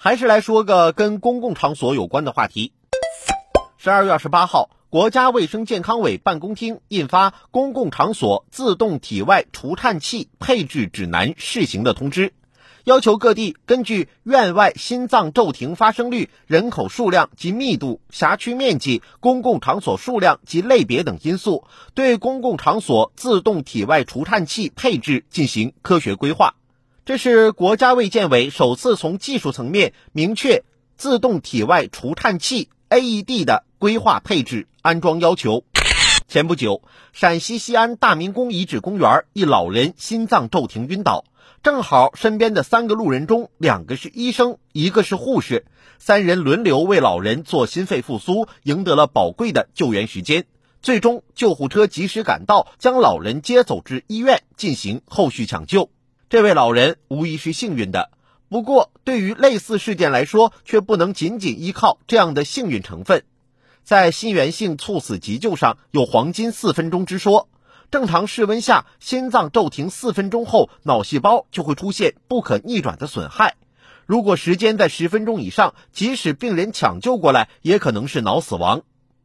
还是来说个跟公共场所有关的话题。十二月二十八号，国家卫生健康委办公厅印发《公共场所自动体外除颤器配置指南（试行）》的通知，要求各地根据院外心脏骤停发生率、人口数量及密度、辖区面积、公共场所数量及类别等因素，对公共场所自动体外除颤器配置进行科学规划。这是国家卫健委首次从技术层面明确自动体外除颤器 AED 的规划配置安装要求。前不久，陕西西安大明宫遗址公园一老人心脏骤停晕倒，正好身边的三个路人中，两个是医生，一个是护士，三人轮流为老人做心肺复苏，赢得了宝贵的救援时间。最终，救护车及时赶到，将老人接走至医院进行后续抢救。这位老人无疑是幸运的，不过对于类似事件来说，却不能仅仅依靠这样的幸运成分。在心源性猝死急救上有“黄金四分钟”之说，正常室温下心脏骤停四分钟后，脑细胞就会出现不可逆转的损害。如果时间在十分钟以上，即使病人抢救过来，也可能是脑死亡。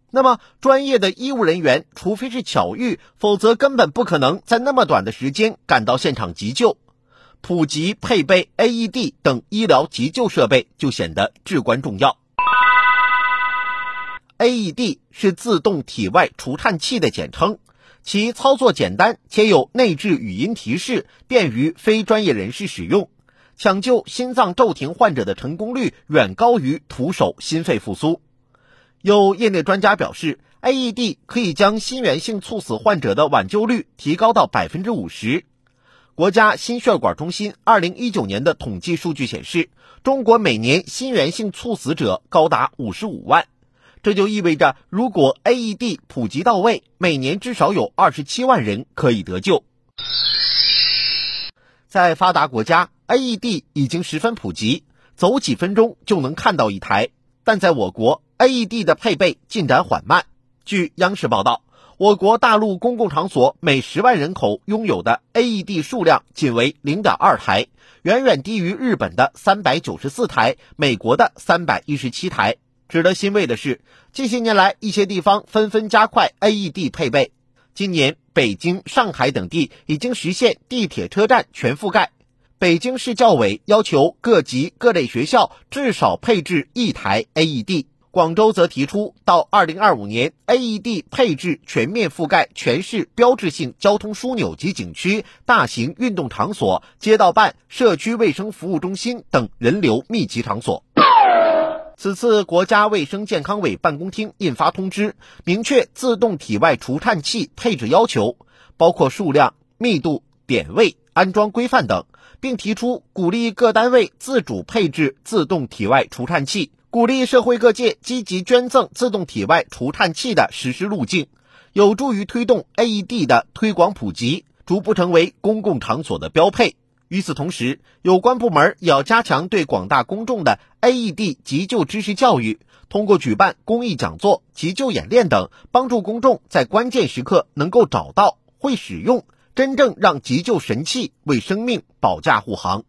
那么，专业的医务人员，除非是巧遇，否则根本不可能在那么短的时间赶到现场急救。普及配备 AED 等医疗急救设备就显得至关重要。AED 是自动体外除颤器的简称，其操作简单且有内置语音提示，便于非专业人士使用。抢救心脏骤停患者的成功率远高于徒手心肺复苏。有业内专家表示，AED 可以将心源性猝死患者的挽救率提高到百分之五十。国家心血管中心二零一九年的统计数据显示，中国每年心源性猝死者高达五十五万，这就意味着，如果 AED 普及到位，每年至少有二十七万人可以得救。在发达国家，AED 已经十分普及，走几分钟就能看到一台，但在我国，AED 的配备进展缓慢。据央视报道。我国大陆公共场所每十万人口拥有的 AED 数量仅为零点二台，远远低于日本的三百九十四台、美国的三百一十七台。值得欣慰的是，近些年来一些地方纷纷加快 AED 配备。今年，北京、上海等地已经实现地铁车站全覆盖。北京市教委要求各级各类学校至少配置一台 AED。广州则提出，到二零二五年，AED 配置全面覆盖全市标志性交通枢纽及景区、大型运动场所、街道办、社区卫生服务中心等人流密集场所。此次国家卫生健康委办公厅印发通知，明确自动体外除颤器配置要求，包括数量、密度、点位、安装规范等，并提出鼓励各单位自主配置自动体外除颤器。鼓励社会各界积极捐赠自动体外除颤器的实施路径，有助于推动 AED 的推广普及，逐步成为公共场所的标配。与此同时，有关部门也要加强对广大公众的 AED 急救知识教育，通过举办公益讲座、急救演练等，帮助公众在关键时刻能够找到、会使用，真正让急救神器为生命保驾护航。